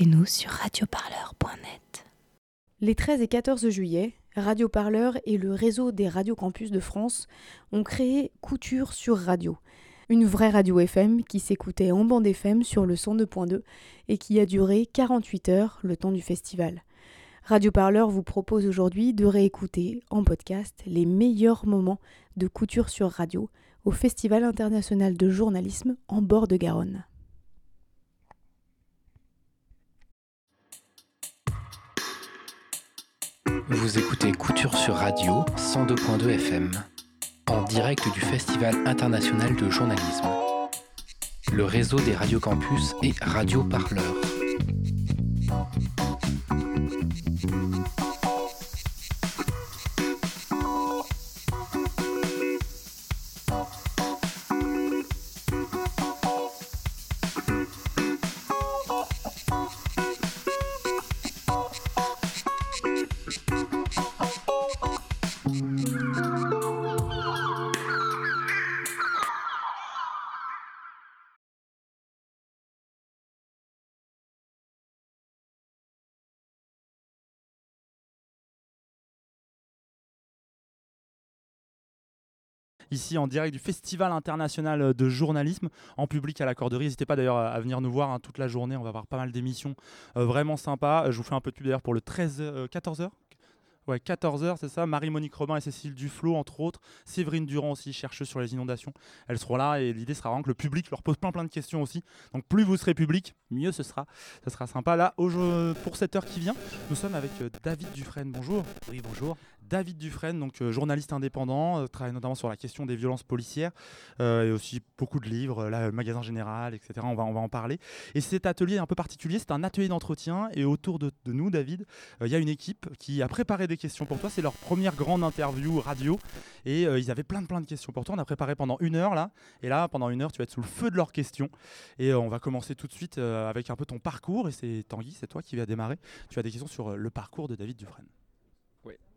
écoutez-nous sur radioparleur.net. Les 13 et 14 juillet, Radio Parleur et le réseau des radiocampus de France ont créé Couture sur Radio, une vraie radio FM qui s'écoutait en bande FM sur le 102.2 et qui a duré 48 heures le temps du festival. Radio Parleur vous propose aujourd'hui de réécouter en podcast les meilleurs moments de Couture sur Radio au Festival international de journalisme en bord de Garonne. Vous écoutez Couture sur Radio 102.2 FM, en direct du Festival international de journalisme. Le réseau des radiocampus et Radio Parleur. Ici en direct du Festival international de journalisme en public à la Corderie. N'hésitez pas d'ailleurs à venir nous voir hein, toute la journée, on va avoir pas mal d'émissions euh, vraiment sympas. Je vous fais un peu de pub d'ailleurs pour le 13, 14h Ouais, 14h, c'est ça. Marie-Monique Robin et Cécile Duflo, entre autres. Séverine Durand aussi, chercheuse sur les inondations. Elles seront là et l'idée sera vraiment que le public leur pose plein plein de questions aussi. Donc plus vous serez public, mieux ce sera. Ça sera sympa. Là, pour cette heure qui vient, nous sommes avec euh, David Dufresne. Bonjour. Oui, bonjour. David Dufresne, donc euh, journaliste indépendant, euh, travaille notamment sur la question des violences policières euh, et aussi beaucoup de livres, là, le magasin général, etc. On va, en parler. Et cet atelier un peu particulier, c'est un atelier d'entretien et autour de, nous, David, il y a une équipe qui a préparé des questions pour toi. C'est leur première grande interview radio et ils avaient plein de plein de questions pour toi. On a préparé pendant une heure là et là pendant une heure tu vas être sous le feu de leurs questions et on va commencer tout de suite avec un peu ton parcours et c'est Tanguy, c'est toi qui vas démarrer. Tu as des questions sur le parcours de David Dufresne.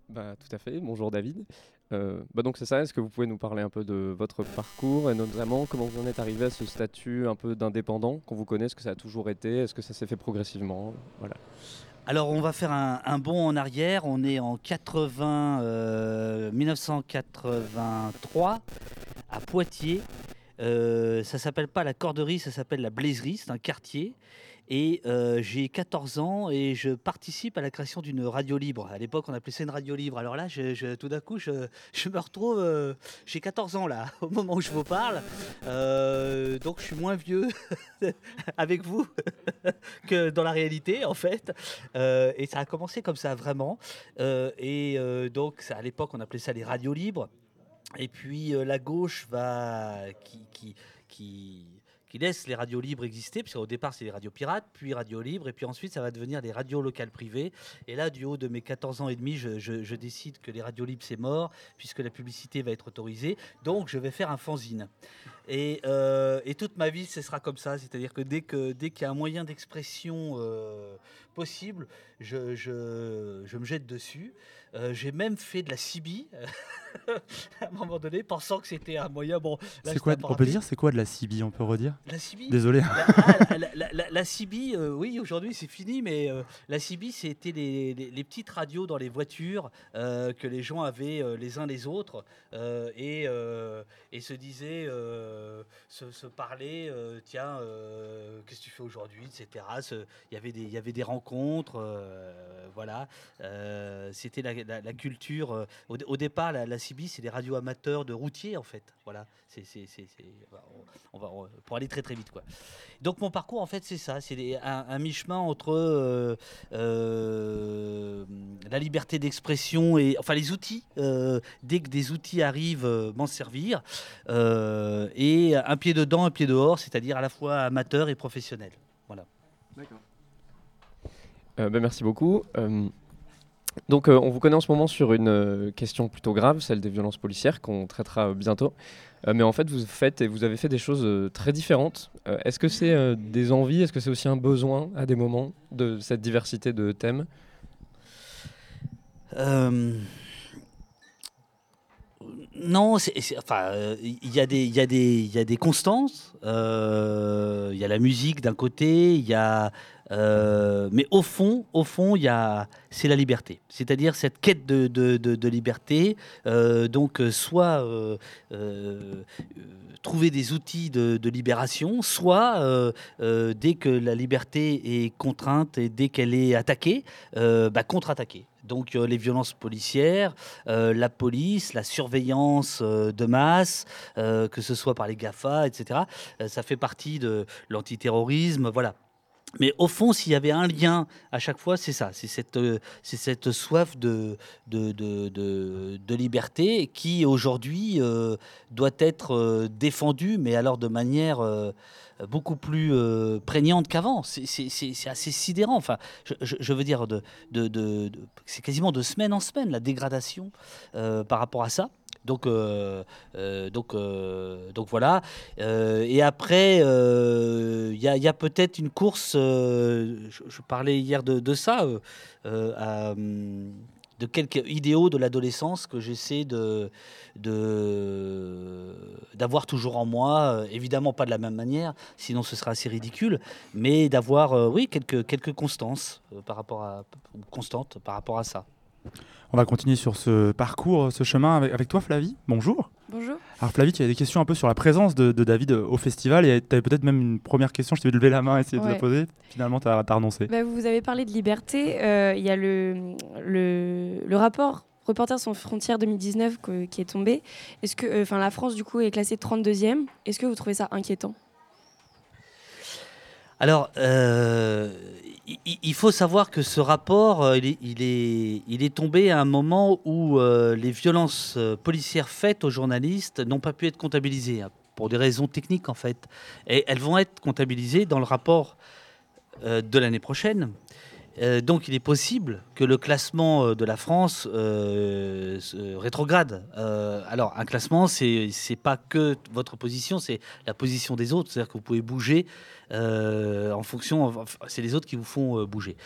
Bah, tout à fait. Bonjour David. Euh, bah donc c'est ça, est-ce que vous pouvez nous parler un peu de votre parcours et notamment comment vous en êtes arrivé à ce statut un peu d'indépendant qu'on vous connaît? Est-ce que ça a toujours été? Est-ce que ça s'est fait progressivement? Voilà. Alors on va faire un, bond en arrière. On est en 80, 1983 euh, à Poitiers. Euh, ça s'appelle pas la corderie, ça s'appelle la blaiserie. C'est un quartier. Et euh, j'ai 14 ans et je participe à la création d'une radio libre. À l'époque, on appelait ça une radio libre. Alors là, tout d'un coup, je, me retrouve. Euh, j'ai 14 ans là, au moment où je vous parle. Euh, donc, je suis moins vieux avec vous que dans la réalité, en fait. et ça a commencé comme ça, vraiment. et donc, à l'époque, on appelait ça les radios libres. Et puis, la gauche va. qui, qui, qui qui laisse les radios libres exister, puisqu'au départ c'est les radios pirates, puis radios libres, et puis ensuite ça va devenir les radios locales privées. Et là, du haut de mes 14 ans et demi, je, décide que les radios libres c'est mort, puisque la publicité va être autorisée. Donc je vais faire un fanzine. Et, euh, toute ma vie, ce sera comme ça, c'est-à-dire que dès qu'il y a un moyen d'expression euh, possible, je, je, me jette dessus. Euh, j'ai même fait de la CB à un moment donné, pensant que c'était un moyen. Bon, c'est quoi On peut dire c'est quoi de la CB On peut redire La CB Désolé. La, ah, la, CB, euh, oui, aujourd'hui c'est fini, mais euh, la CB c'était les, les, petites radios dans les voitures que les gens avaient les uns les autres et, et se disaient, se, se parlaient, tiens, qu'est-ce que tu fais aujourd'hui, etc. Il y avait des, y avait des rencontres, voilà. c'était la culture. Euh, au, départ, la, la CB, c'est des radios amateurs de routiers, en fait. Voilà. C'est, on, va, pour aller très très vite, quoi. Donc mon parcours, en fait, c'est ça. C'est un, mi-chemin entre euh, euh, la liberté d'expression et, enfin, les outils. dès que des outils arrivent, m'en servir. et un pied dedans, un pied dehors, c'est-à-dire à la fois amateur et professionnel. Voilà. D'accord. Ben, merci beaucoup. Donc, euh, on vous connaît en ce moment sur une euh, question plutôt grave, celle des violences policières, qu'on traitera euh, bientôt. mais en fait, vous faites et vous avez fait des choses très différentes. Est-ce que c'est des envies? Est-ce que c'est aussi un besoin à des moments de cette diversité de thèmes? Non, il y, y a des constances. Il y a la musique d'un côté, il y a Euh, mais au fond, au fond, c'est la liberté. C'est-à-dire cette quête de, liberté. Euh, donc, euh, soit trouver des outils de, libération, soit dès que la liberté est contrainte et dès qu'elle est attaquée, bah, contre-attaquer. Donc les violences policières, la police, la surveillance de masse, que ce soit par les GAFA, etc. ça fait partie de l'antiterrorisme, voilà. Mais au fond, s'il y avait un lien à chaque fois, c'est ça, c'est cette, euh, c'est cette soif de, de, de, de- liberté qui aujourd'hui euh, doit être euh, défendue, mais alors de manière beaucoup plus prégnante qu'avant. C'est- assez sidérant. Enfin, je, veux dire, de, de, c'est quasiment de semaine en semaine la dégradation par rapport à ça. Donc, euh, euh, donc, euh, donc voilà. Et après, il y a, peut-être une course. je, parlais hier de, ça, hum, de quelques idéaux de l'adolescence que j'essaie de d'avoir toujours en moi. évidemment pas de la même manière, sinon ce serait assez ridicule. Mais d'avoir, oui, quelques quelques constances par rapport à constantes par rapport à ça. On va continuer sur ce parcours, ce chemin avec, avec toi, Flavie. Bonjour. Bonjour. Alors, Flavie, tu as des questions un peu sur la présence de, de David au festival et tu avais peut-être même une première question. Je t'ai vu lever la main et essayer de la poser. Finalement, tu as, renoncé. Bah, vous avez parlé de liberté. euh, Il y a le, le, le rapport Reporters sans frontières 2019 que- qui est tombé. Est-ce que, enfin, la France du coup est classée 32e. Est-ce que vous trouvez ça inquiétant? Alors, euh, il- faut savoir que ce rapport, euh, il est, il est, tombé à un moment où euh, les violences policières faites aux journalistes n'ont pas pu être comptabilisées, hein, pour des raisons techniques en fait. Et elles vont être comptabilisées dans le rapport de l'année prochaine. Euh, donc il est possible que le classement euh, de la France euh, rétrograde. Alors un classement, c'est c'est pas que votre position, c'est la position des autres. C'est-à-dire que vous pouvez bouger en fonction. C'est les autres qui vous font bouger.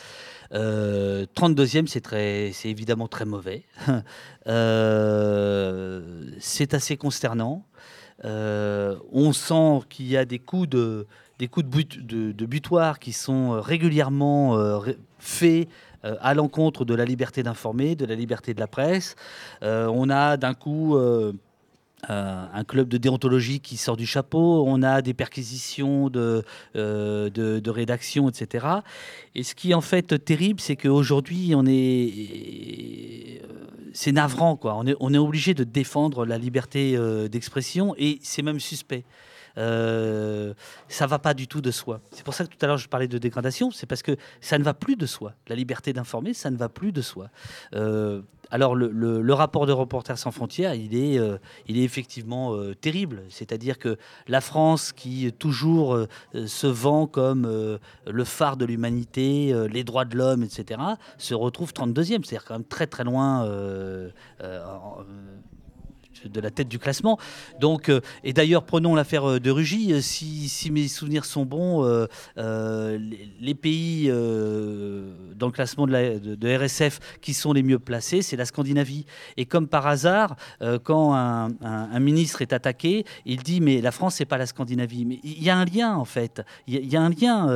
Euh, 32e, c'est très, c'est évidemment très mauvais. C'est assez consternant. On sent qu'il y a des coups de des coups de, but, de, butoir qui sont régulièrement ré- faits euh, à l'encontre de la liberté d'informer, de la liberté de la presse. Euh, on a d'un coup euh, un club de déontologie qui sort du chapeau, on a des perquisitions de, de, rédaction, etc. Et ce qui est en fait terrible, c'est qu'aujourd'hui, on est... C'est navrant, quoi. On est, on est obligé de défendre la liberté d'expression et c'est même suspect. Euh, ça va pas du tout de soi. C'est pour ça que tout à l'heure je parlais de dégradation, c'est parce que ça ne va plus de soi. La liberté d'informer, ça ne va plus de soi. Euh, alors le, rapport de Reporters sans frontières, il est, euh, effectivement euh, terrible. C'est-à-dire que la France, qui toujours se vend comme le phare de l'humanité, les droits de l'homme, etc., se retrouve 32e. C'est-à-dire quand même très très loin de la tête du classement. Donc, euh, et d'ailleurs, prenons l'affaire euh, de Rugy. euh, Si, mes souvenirs sont bons, les, pays dans le classement de, RSF qui sont les mieux placés, c'est la Scandinavie. Et comme par hasard, quand un, ministre est attaqué, il dit mais la France c'est pas la Scandinavie. Mais il y a un lien en fait. Il y a- un lien.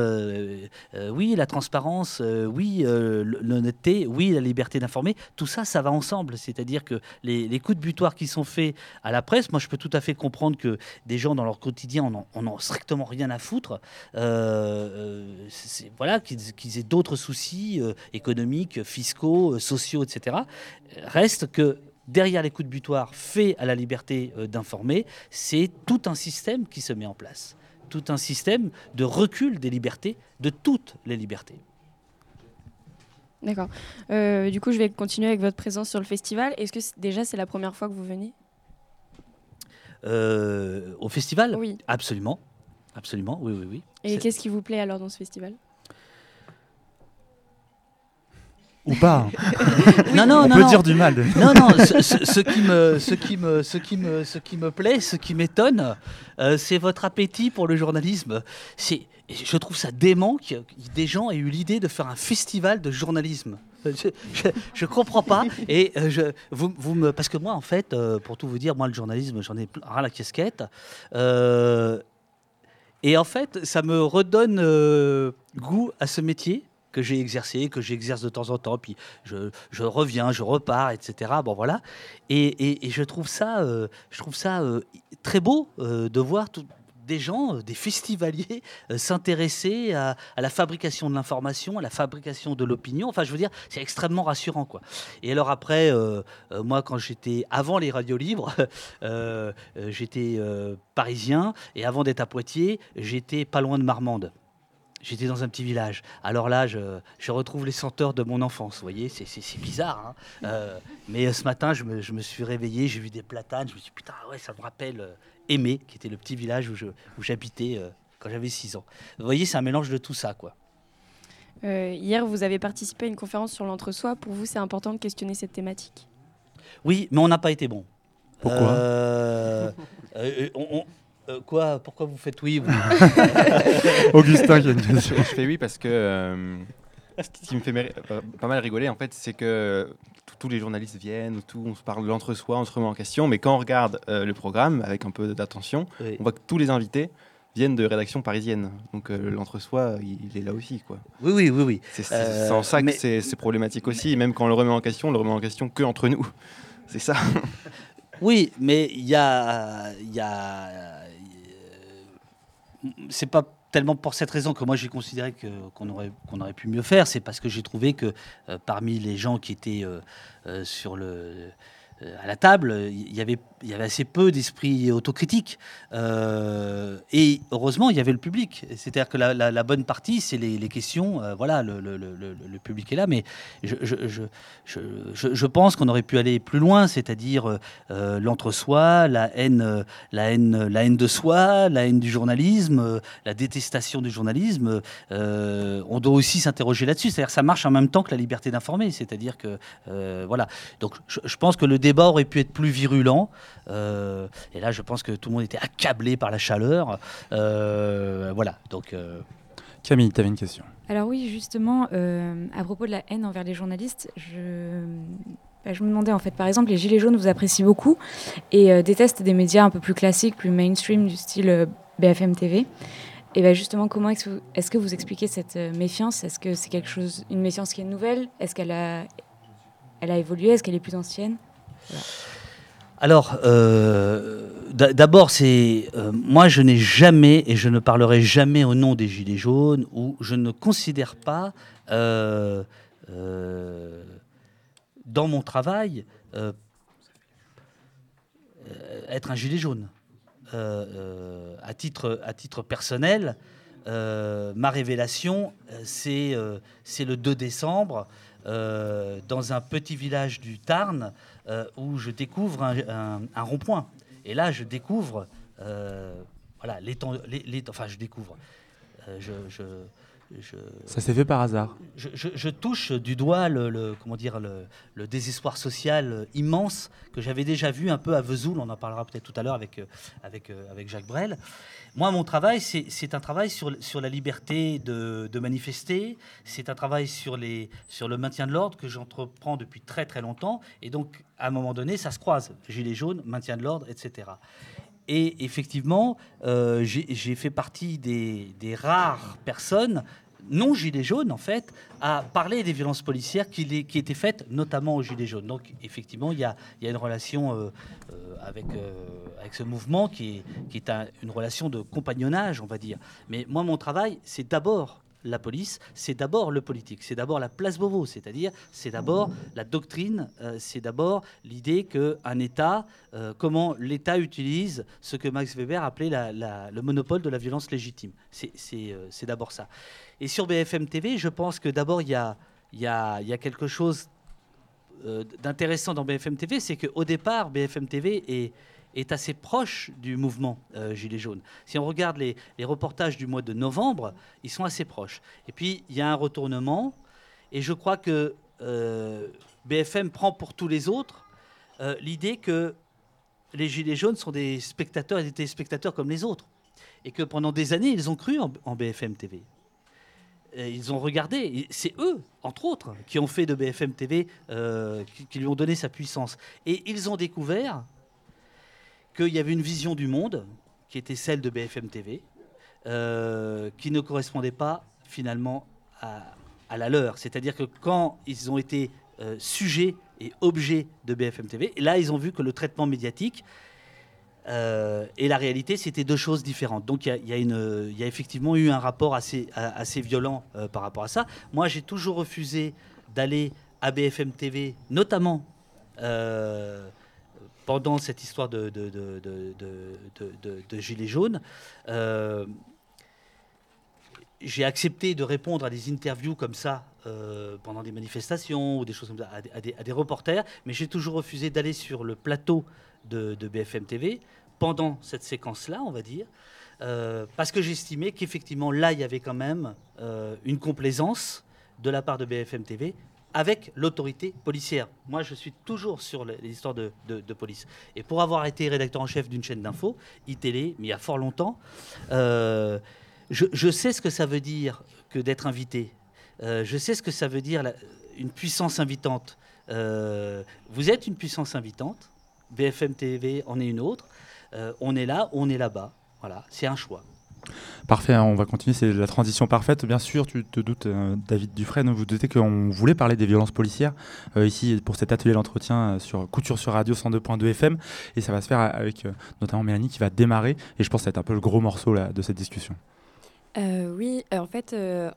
oui, la transparence. oui, l'honnêteté. Oui, la liberté d'informer. Tout ça, ça va ensemble. C'est-à-dire que les, les coups de butoir qui sont à la presse, moi je peux tout à fait comprendre que des gens dans leur quotidien en ont, en ont strictement rien à foutre. Euh, euh, voilà, qu'ils aient d'autres soucis euh, économiques, fiscaux, euh, sociaux, etc. Reste que derrière les coups de butoir faits à la liberté d'informer, c'est tout un système qui se met en place. Tout un système de recul des libertés, de toutes les libertés. D'accord. Du coup, je vais continuer avec votre présence sur le festival. Est-ce que c'est- déjà c'est la première fois que vous venez? Euh, au festival Oui. Absolument. Absolument, oui, oui, oui. Et qu'est-ce qui vous plaît alors dans ce festival? Ou pas. Non, non, On non, peut non. dire du mal. de- Non, non, ce, ce- ce qui me, ce, qui me, ce, qui me, ce qui me plaît, ce qui m'étonne, euh, c'est votre appétit pour le journalisme. C'est, je trouve ça dément que des gens aient eu l'idée de faire un festival de journalisme. Je, je, comprends pas. Et euh, je, vous, vous me, parce que moi, en fait, euh, pour tout vous dire, moi, le journalisme, j'en ai ras la casquette. Euh, Et en fait, ça me redonne goût à ce métier que j'ai exercé, que j'exerce de temps en temps, puis je, reviens, je repars, etc. Bon voilà, et, et, je trouve ça, je trouve ça très beau de voir tout, des gens, des festivaliers s'intéresser à, la fabrication de l'information, à la fabrication de l'opinion. Enfin, je veux dire, c'est extrêmement rassurant, quoi. Et alors après, euh, euh, moi, quand j'étais avant les radios libres, euh, j'étais parisien, et avant d'être à Poitiers, j'étais pas loin de Marmande. J'étais dans un petit village. Alors là, je, retrouve les senteurs de mon enfance. Vous voyez, c'est bizarre. Hein euh, mais ce matin, je me, suis réveillé, j'ai vu des platanes. Je me suis dit, putain, ouais, ça me rappelle euh, Aimé, qui était le petit village où j'habitais euh, quand j'avais 6 ans. Vous voyez, c'est un mélange de tout ça, quoi. hier, vous avez participé à une conférence sur l'entre-soi. Pour vous, c'est important de questionner cette thématique Oui, mais on n'a pas été bon. Pourquoi on, on, euh, quoi Pourquoi vous faites oui vous Augustin qui a une question. Je fais oui parce que euh, ce qui me fait pas mal rigoler, en fait, c'est que tous les journalistes viennent, tout, on se parle de l'entre-soi, on se remet en question, mais quand on regarde euh, le programme avec un peu d'attention, oui. on voit que tous les invités viennent de rédactions parisiennes. Donc euh, l'entre-soi, il, est là aussi. Quoi. Oui, oui, oui. oui. C'est euh, en ça mais... que c'est problématique aussi. Et même quand on le remet en question, on le remet en question que entre nous. C'est ça. oui, mais il y a... Y a c'est pas tellement pour cette raison que moi j'ai considéré qu'on aurait, qu'on aurait pu mieux faire, c'est parce que j'ai trouvé que euh, parmi les gens qui étaient euh, euh, sur à la table, il y avait, il y avait assez peu d'esprit autocritique. Euh, et heureusement, il y avait le public. C'est-à-dire que la, bonne partie, c'est les, questions. Euh, voilà, le, public est là. Mais je pense qu'on aurait pu aller plus loin, c'est-à-dire euh, l'entre-soi, la haine, la, haine, la haine de soi, la haine du journalisme, la détestation du journalisme. on doit aussi s'interroger là-dessus. C'est-à-dire que ça marche en même temps que la liberté d'informer. C'est-à-dire que, voilà. Donc, je, pense que le débat aurait pu être plus virulent. Euh, et là, je pense que tout le monde était accablé par la chaleur. Euh, voilà. Donc. Euh... Camille, tu avais une question. Alors oui, justement, euh, à propos de la haine envers les journalistes, je, bah, je me demandais en fait, par exemple, les Gilets jaunes vous apprécient beaucoup et euh, détestent des médias un peu plus classiques, plus mainstream, du style euh, BFM TV. Et bah justement, comment est-ce est que vous expliquez cette méfiance? Est-ce que c'est quelque chose, une méfiance qui est nouvelle? Est-ce qu'elle a, elle a évolué? Est-ce qu'elle est plus ancienne? Voilà. Alors, euh, d'abord, c'est euh, moi, je n'ai jamais et je ne parlerai jamais au nom des Gilets jaunes ou je ne considère pas euh, dans mon travail être un gilet jaune. à titre personnel, ma révélation, c'est le 2 décembre. Dans un petit village du Tarn euh, où je découvre un, rond-point. Et là, je découvre, euh, voilà, les, enfin, je découvre, je, je, je, ça s'est fait par hasard. Je, je touche du doigt le, le comment dire, le, le, désespoir social immense que j'avais déjà vu un peu à Vesoul. On en parlera peut-être tout à l'heure avec, avec, avec Jacques Brel. Moi, mon travail, c'est un travail sur, sur la liberté de, de manifester, c'est un travail sur, les, sur le maintien de l'ordre que j'entreprends depuis très très longtemps. Et donc, à un moment donné, ça se croise. Gilets jaunes, maintien de l'ordre, etc. Et effectivement, euh, j'ai fait partie des, des rares personnes non gilets jaunes, en fait, à parler des violences policières qui, étaient faites notamment aux gilets jaunes. Donc, effectivement, il y a, une relation euh, euh, avec, euh, avec ce mouvement qui est, une relation de compagnonnage, on va dire. Mais moi, mon travail, c'est d'abord la police, c'est d'abord le politique, c'est d'abord la place Beauvau, c'est-à-dire c'est d'abord la doctrine, euh, c'est d'abord l'idée qu'un État, euh, comment l'État utilise ce que Max Weber appelait la, la, le monopole de la violence légitime. C'est euh, d'abord ça. Et sur BFM TV, je pense que d'abord il y a, y, a, y a quelque chose d'intéressant dans BFM TV, c'est qu'au départ, BFM TV est est assez proche du mouvement euh, Gilets jaunes. Si on regarde les, reportages du mois de novembre, ils sont assez proches. Et puis, il y a un retournement, et je crois que euh, BFM prend pour tous les autres euh, l'idée que les Gilets jaunes sont des spectateurs et des téléspectateurs comme les autres. Et que pendant des années, ils ont cru en, BFM TV. Ils ont regardé, c'est eux, entre autres, qui ont fait de BFM TV, qui lui ont donné sa puissance. Et ils ont découvert qu'il y avait une vision du monde qui était celle de BFM TV, qui ne correspondaient pas finalement à, la leur. C'est-à-dire que quand ils ont été sujets et objets de BFM TV, là ils ont vu que le traitement médiatique euh, et la réalité, c'était deux choses différentes. Donc il y, a, effectivement eu un rapport assez, violent euh, par rapport à ça. Moi, j'ai toujours refusé d'aller à BFM TV, notamment euh, pendant cette histoire de, de, Gilets jaunes. j'ai accepté de répondre à des interviews comme ça pendant des manifestations ou des choses comme ça à, des, reporters, mais j'ai toujours refusé d'aller sur le plateau de, BFM TV pendant cette séquence-là, on va dire, euh, parce que j'estimais qu'effectivement là, il y avait quand même euh, une complaisance de la part de BFM TV avec l'autorité policière. Moi, je suis toujours sur les histoires de, police. Et pour avoir été rédacteur en chef d'une chaîne d'info, iTélé, mais il y a fort longtemps, euh, je, sais ce que ça veut dire que d'être invité. je sais ce que ça veut dire une puissance invitante. vous êtes une puissance invitante. BFM TV en est une autre. Euh, on est là, on est là-bas. Voilà, c'est un choix. Parfait, hein, on va continuer, c'est la transition parfaite. Bien sûr, tu te doutes, euh, David Dufresne, vous doutez qu'on voulait parler des violences policières euh, ici pour cet atelier d'entretien sur Couture sur Radio 102.2 FM. Et ça va se faire avec notamment Mélanie qui va démarrer. Et je pense que ça va être un peu le gros morceau de cette discussion. oui, en fait,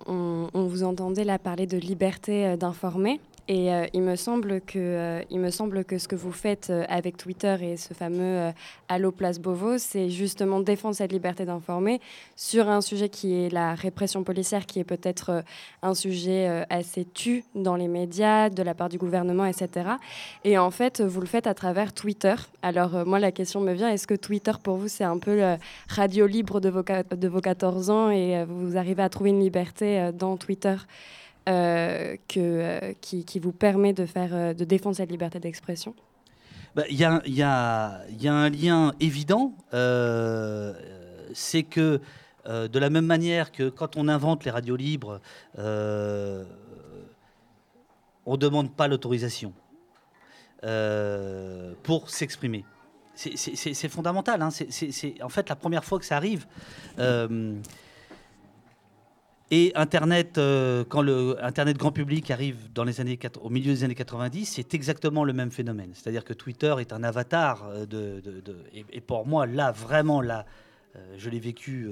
on, on, vous entendait là parler de liberté d'informer. Et euh, il, me semble que, euh, il me semble que ce que vous faites euh, avec Twitter et ce fameux Allo Place Beauvau, c'est justement défendre cette liberté d'informer sur un sujet qui est la répression policière, qui est peut-être un sujet assez tu dans les médias, de la part du gouvernement, etc. Et en fait, vous le faites à travers Twitter. Alors moi, la question me vient, est-ce que Twitter, pour vous, c'est un peu le radio libre de vos, de vos 14 ans et vous arrivez à trouver une liberté dans Twitter? Que, euh, qui, vous permet de, faire, euh, de défendre cette liberté d'expression bah, Il y, a, un lien évident, c'est que de la même manière que quand on invente les radios libres, on ne demande pas l'autorisation pour s'exprimer. C'est fondamental. Hein. C'est en fait la première fois que ça arrive. Et Internet, euh, quand le Internet grand public arrive dans les années, au milieu des années 90, c'est exactement le même phénomène. C'est-à-dire que Twitter est un avatar euh, de, et, pour moi, là, vraiment, là, euh, je l'ai vécu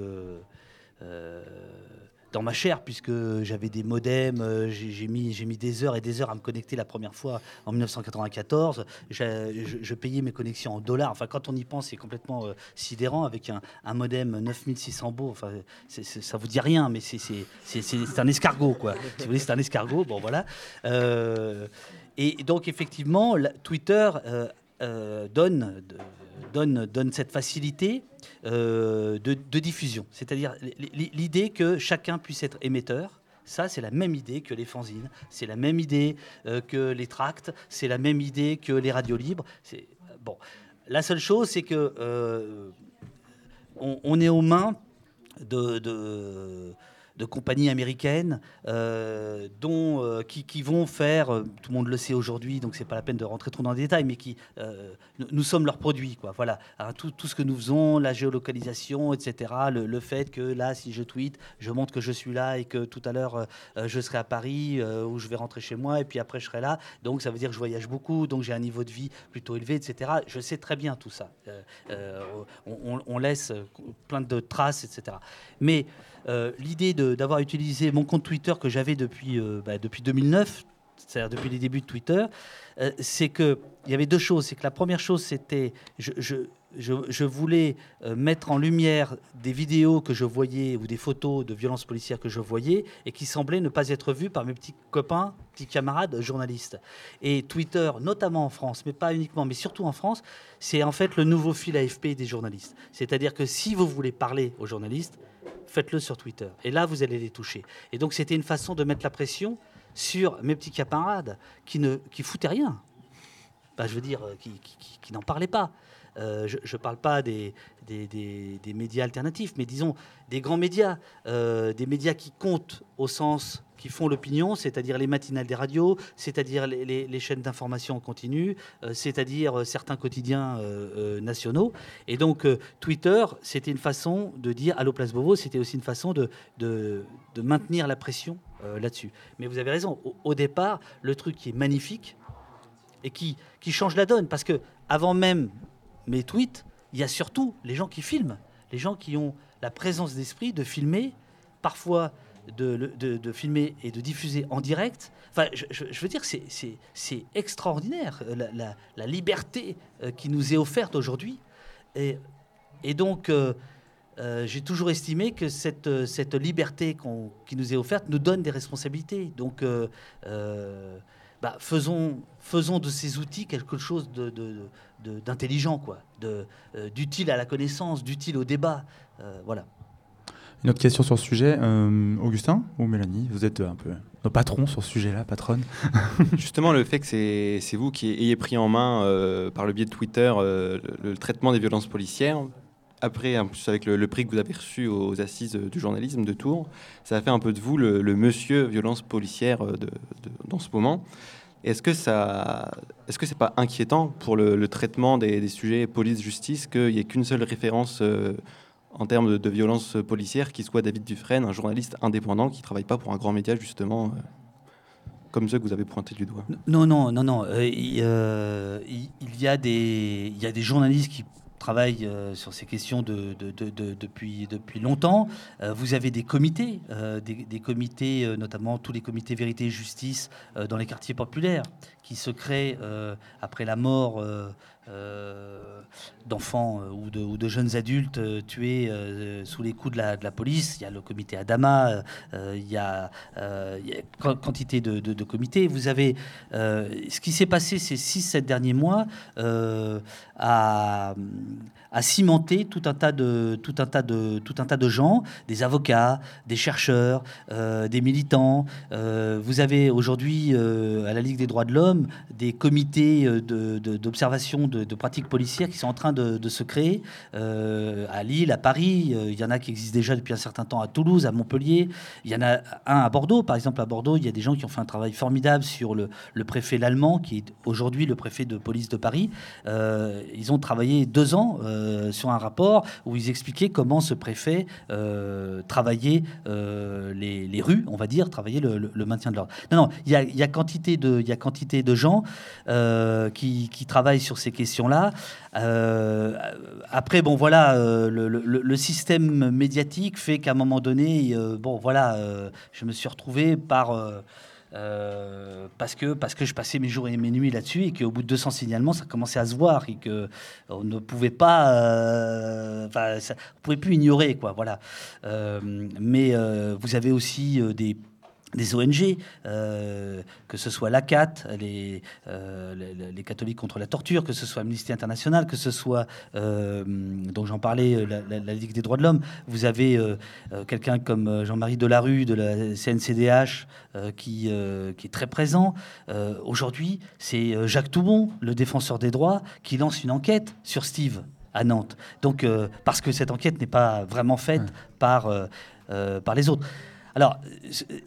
dans ma chair, puisque j'avais des modems, euh, j'ai mis, mis des heures et des heures à me connecter la première fois en 1994. Je, payais mes connexions en dollars. Enfin, quand on y pense, c'est complètement euh, sidérant avec un, modem 9600 beaux. Enfin, ça vous dit rien, mais c'est un escargot, quoi. Si vous voulez, c'est un escargot. Bon, voilà. Euh, et donc, effectivement, Twitter donne, donne, cette facilité euh, de, diffusion. C'est-à-dire l'idée que chacun puisse être émetteur. Ça, c'est la même idée que les fanzines, c'est la même idée euh, que les tracts, c'est la même idée que les radios libres. La seule chose, c'est que euh, on, est aux mains de compagnies américaines euh, dont, euh, qui, vont faire, euh, tout le monde le sait aujourd'hui, donc c'est pas la peine de rentrer trop dans les détails, mais qui, nous, sommes leurs produits. Quoi. Voilà. tout, tout, ce que nous faisons, la géolocalisation, etc., le, fait que là, si je tweete, je montre que je suis là et que tout à l'heure, je serai à Paris ou je vais rentrer chez moi et puis après, je serai là. Donc, ça veut dire que je voyage beaucoup, donc j'ai un niveau de vie plutôt élevé, etc. Je sais très bien tout ça. On, on, laisse plein de traces, etc. Mais l'idée d'avoir utilisé mon compte Twitter que j'avais depuis, euh, bah, depuis 2009, c'est-à-dire depuis les débuts de Twitter, euh, c'est qu'il y avait deux choses. C'est que la première chose, c'était je, je, je, voulais mettre en lumière des vidéos que je voyais ou des photos de violences policières que je voyais et qui semblaient ne pas être vues par mes petits copains, petits camarades journalistes. Et Twitter, notamment en France, mais pas uniquement, mais surtout en France, c'est en fait le nouveau fil AFP des journalistes. C'est-à-dire que si vous voulez parler aux journalistes, faites-le sur Twitter. Et là, vous allez les toucher. Et donc, c'était une façon de mettre la pression sur mes petits camarades qui ne qui foutaient rien. Bah, je veux dire, euh, qui, qui, n'en parlaient pas. Euh, je ne parle pas des des, des, médias alternatifs, mais disons des grands médias, euh, des médias qui comptent au sens qui font l'opinion, c'est-à-dire les matinales des radios, c'est-à-dire les, chaînes d'information en continu, c'est-à-dire certains quotidiens nationaux. Et donc Twitter, c'était une façon de dire Allo Place Beauvau, c'était aussi une façon de, de, maintenir la pression là-dessus. Mais vous avez raison, au, départ, le truc qui est magnifique et qui, qui change la donne, parce que avant même mes tweets, il y a surtout les gens qui filment, les gens qui ont la présence d'esprit de filmer, parfois de, filmer et de diffuser en direct. Enfin, je, veux dire, c'est extraordinaire, la, la, liberté euh, qui nous est offerte aujourd'hui. Et, donc, euh, euh, j'ai toujours estimé que cette, liberté qui nous est offerte nous donne des responsabilités. Donc, bah, faisons, de ces outils quelque chose d'intelligent, quoi, euh, d'utile à la connaissance, d'utile au débat. Euh, voilà. Une autre question sur ce sujet, euh, Augustin ou Mélanie Vous êtes un peu nos patrons sur ce sujet-là, patronne. Justement, le fait que c'est vous qui ayez pris en main, par le biais de Twitter, le, traitement des violences policières, après, en plus avec le, prix que vous avez reçu aux assises du journalisme de Tours, ça a fait un peu de vous le, monsieur violence policière dans ce moment. Est-ce que ça, est-ce que c'est pas inquiétant pour le, traitement des, sujets police-justice qu'il n'y ait qu'une seule référence euh, en termes de, violence policière qui soit David Dufresne, un journaliste indépendant qui travaille pas pour un grand média justement euh, comme ceux que vous avez pointé du doigt Non, non, non, non. Euh, il, y a des, il y a des journalistes qui travaille euh, sur ces questions de, depuis, depuis longtemps. Euh, vous avez des comités, euh, des, comités, notamment tous les comités vérité et justice dans les quartiers populaires, qui se créent après la mort d'enfants ou de, ou, de, jeunes adultes tués sous les coups de la, police. Il y a le comité Adama, il y a, quantité de, de, comités. Vous avez ce qui s'est passé ces 6-7 derniers mois à à cimenter tout un tas de, tout un tas de, tout un tas de gens, des avocats, des chercheurs, euh, des militants. Euh, vous avez aujourd'hui euh, à la Ligue des droits de l'homme des comités d'observation de, pratiques policières qui sont en train de, se créer à Lille, à Paris. Il y en a qui existent déjà depuis un certain temps à Toulouse, à Montpellier. Il y en a un à Bordeaux, par exemple. À Bordeaux, il y a des gens qui ont fait un travail formidable sur le préfet Lallemand, qui est aujourd'hui le préfet de police de Paris. ils ont travaillé deux ans euh, sur un rapport où ils expliquaient comment ce préfet euh, travaillait euh, les, rues, on va dire, travaillait le, maintien de l'ordre. Non, non, il y a, y quantité de, gens qui, qui, travaillent sur ces questions-là. après, bon, voilà, le, le, système médiatique fait qu'à un moment donné, bon, voilà, je me suis retrouvé par euh, parce, que, parce que je passais mes jours et mes nuits là-dessus et qu'au bout de 200 signalements, ça commençait à se voir et qu'on ne pouvait pas, euh, enfin, on pouvait plus ignorer, quoi, voilà. Euh, mais vous avez aussi des des ONG, euh, que ce soit l'ACAT, les, euh, les, catholiques contre la torture, que ce soit Amnesty International, que ce soit, euh, dont j'en parlais, la, Ligue des droits de l'homme. Vous avez quelqu'un comme Jean-Marie Delarue de la CNCDH qui, qui est très présent. Aujourd'hui, c'est Jacques Toubon, le défenseur des droits, qui lance une enquête sur Steve à Nantes. Donc, parce que cette enquête n'est pas vraiment faite par, par les autres. Alors,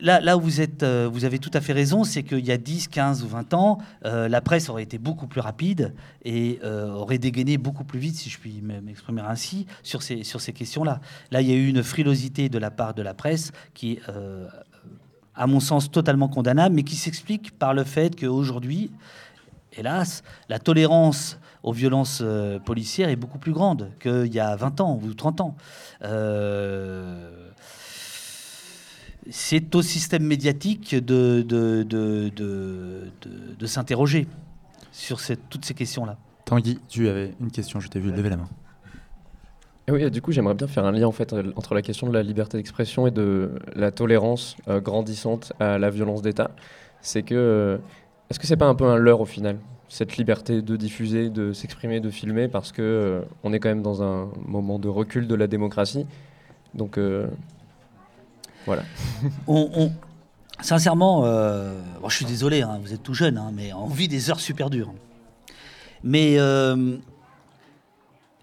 là, où vous, êtes, euh, vous avez tout à fait raison, c'est qu'il y a 10, 15 ou 20 ans, euh, la presse aurait été beaucoup plus rapide et euh, aurait dégainé beaucoup plus vite, si je puis m'exprimer ainsi, sur ces, questions-là. Là, il y a eu une frilosité de la part de la presse qui est, à mon sens, totalement condamnable, mais qui s'explique par le fait qu'aujourd'hui, hélas, la tolérance aux violences policières est beaucoup plus grande qu'il y a 20 ans ou 30 ans. C'est au système médiatique de, de, de, de s'interroger sur cette, toutes ces questions-là. Tanguy, tu avais une question, je t'ai vu lever la main. Eh oui, du coup, j'aimerais bien faire un lien en fait entre la question de la liberté d'expression et de la tolérance euh, grandissante à la violence d'État. C'est que, euh, est-ce que c'est pas un peu un leurre au final, cette liberté de diffuser, de s'exprimer, de filmer, parce que euh, on est quand même dans un moment de recul de la démocratie. Donc, voilà. on, sincèrement, euh, je suis désolé, hein, vous êtes tout jeune, hein, mais on vit des heures super dures. Mais, euh,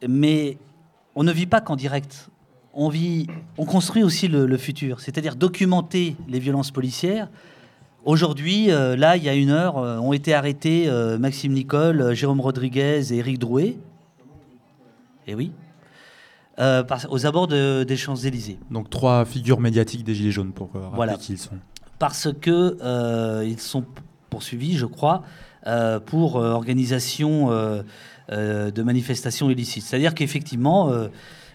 mais on ne vit pas qu'en direct. on, vit, on construit aussi le, futur, c'est-à-dire documenter les violences policières. Aujourd'hui, euh, là, il y a une heure, ont été arrêtés Maxime Nicole, Jérôme Rodriguez et Éric Drouet. Et eh oui. Aux abords des Champs-Élysées. Donc trois figures médiatiques des Gilets jaunes pour rappeler voilà. qui ils sont. Parce que ils sont poursuivis, je crois, pour organisation de manifestations illicites. C'est-à-dire qu'effectivement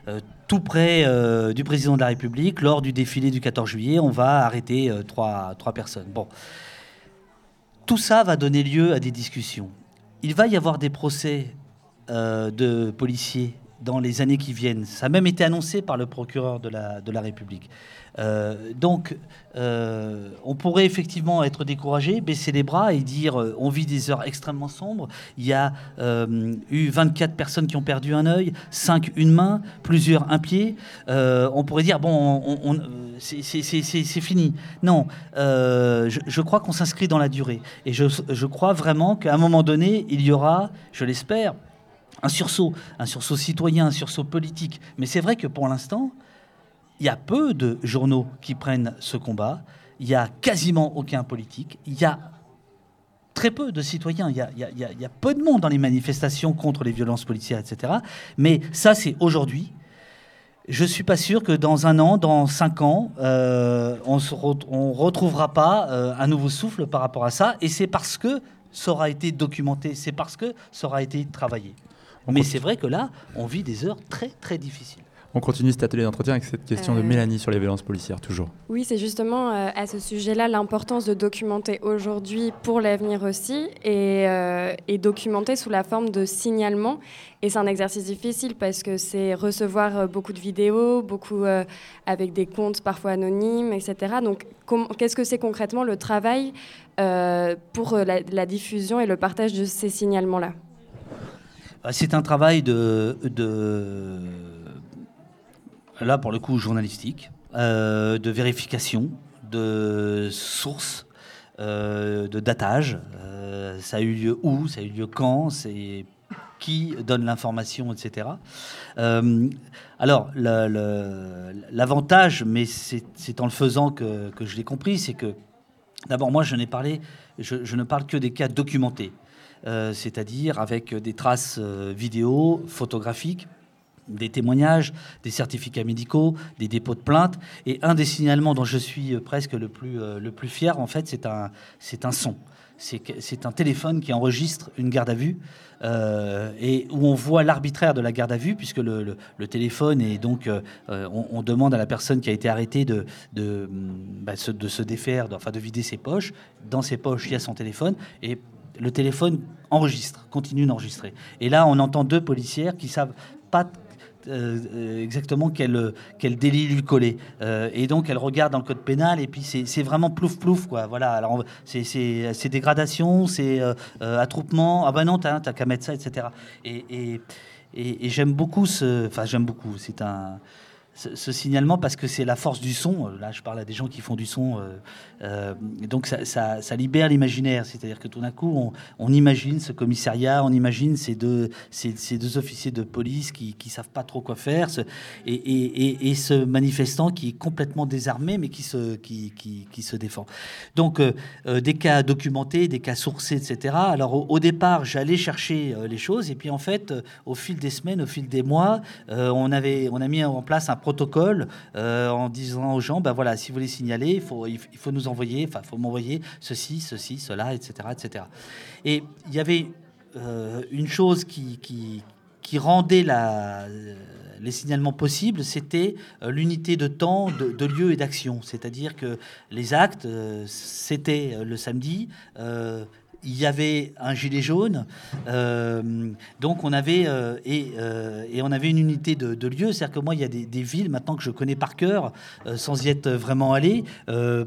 euh, tout près euh, du président de la République, lors du défilé du 14 juillet, on va arrêter euh, trois, trois personnes. Bon. Tout ça va donner lieu à des discussions. Il va y avoir des procès de policiers dans les années qui viennent. Ça a même été annoncé par le procureur de la, République. Euh, donc, euh, on pourrait effectivement être découragé, baisser les bras et dire euh, on vit des heures extrêmement sombres. Il y a eu 24 personnes qui ont perdu un œil, 5 une main, plusieurs un pied. on pourrait dire bon, on, c'est fini. Non, je, crois qu'on s'inscrit dans la durée. Et je crois vraiment qu'à un moment donné, il y aura, je l'espère, un sursaut, un sursaut citoyen, un sursaut politique. Mais c'est vrai que pour l'instant, il y a peu de journaux qui prennent ce combat. Il y a quasiment aucun politique. Il y a très peu de citoyens. Il y, a, peu de monde dans les manifestations contre les violences policières, etc. Mais ça, c'est aujourd'hui. Je ne suis pas sûr que dans un an, dans cinq ans, euh, on ne retrouvera pas euh, un nouveau souffle par rapport à ça. Et c'est parce que ça aura été documenté, c'est parce que ça aura été travaillé. Mais c'est vrai que là, on vit des heures très, très difficiles. On continue cet atelier d'entretien avec cette question de euh, Mélanie sur les violences policières, toujours. Oui, c'est justement euh, à ce sujet-là l'importance de documenter aujourd'hui pour l'avenir aussi et, euh, et, documenter sous la forme de signalement. Et c'est un exercice difficile parce que c'est recevoir beaucoup de vidéos, beaucoup avec des comptes parfois anonymes, etc. Donc, qu'est-ce que c'est concrètement le travail pour la, la diffusion et le partage de ces signalements-là? C'est un travail de, là pour le coup journalistique, euh, de vérification, de sources, euh, de datage. Euh, ça a eu lieu où, ça a eu lieu quand, c'est qui donne l'information, etc. alors, l'avantage, mais c'est en le faisant que, je l'ai compris, c'est que d'abord, moi, je, n'ai parlé, je, ne parle que des cas documentés, c'est-à-dire avec des traces vidéo, photographiques, des témoignages, des certificats médicaux, des dépôts de plaintes. Et un des signalements dont je suis euh, presque le plus, euh, le plus fier, en fait, c'est un, c'est un son. C'est un téléphone qui enregistre une garde à vue euh, et où on voit l'arbitraire de la garde à vue, puisque le, le, téléphone est donc. on, demande à la personne qui a été arrêtée de, de, bah, se, de se défaire, de, enfin de vider ses poches. Dans ses poches, il y a son téléphone. Et le téléphone enregistre, continue d'enregistrer. Et là, on entend deux policières qui savent pas euh, euh, exactement quel, quel délit lui coller. Euh, et donc, elle regarde dans le code pénal, et puis c'est vraiment plouf plouf, quoi. Voilà, alors c'est dégradation, c'est attroupement, ah ben non, t'as qu'à mettre ça, etc. Et, et, et j'aime beaucoup ce. Enfin, j'aime beaucoup, c'est un ce, signalement parce que c'est la force du son. Là, je parle à des gens qui font du son. Euh, euh, donc, ça, libère l'imaginaire. C'est-à-dire que tout d'un coup, on, imagine ce commissariat, on imagine ces deux, officiers de police qui ne savent pas trop quoi faire, et, ce manifestant qui est complètement désarmé, mais qui se, défend. Donc, euh, des cas documentés, des cas sourcés, etc. Alors, au, départ, j'allais chercher les choses, et puis en fait, au fil des semaines, au fil des mois, on, avait, on a mis en place un protocole euh, en disant aux gens, ben voilà, si vous voulez signaler, il faut, il faut nous envoyer, enfin, faut m'envoyer ceci, ceci, cela, etc., etc. Et il y avait euh, une chose qui, qui, rendait la, les signalements possibles, c'était euh, l'unité de temps, de, lieu et d'action. C'est-à-dire que les actes, c'était le samedi, il y avait un gilet jaune, euh, donc on avait euh, euh, et, on avait une unité de, lieu. C'est-à-dire que moi, il y a des, villes maintenant que je connais par cœur, sans y être vraiment allé,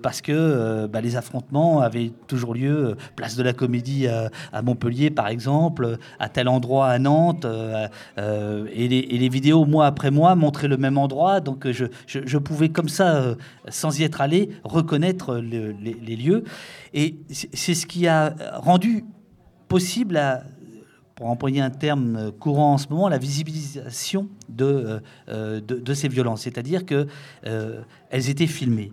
parce que bah, les affrontements avaient toujours lieu. Place de la Comédie à, Montpellier, par exemple, à tel endroit à Nantes, et les, vidéos mois après mois montraient le même endroit. Donc je, pouvais comme ça, sans y être allé, reconnaître les lieux. Et c'est ce qui a rendu possible pour employer un terme courant en ce moment, la visibilisation de, de, de ces violences, c'est-à-dire qu'elles étaient filmées.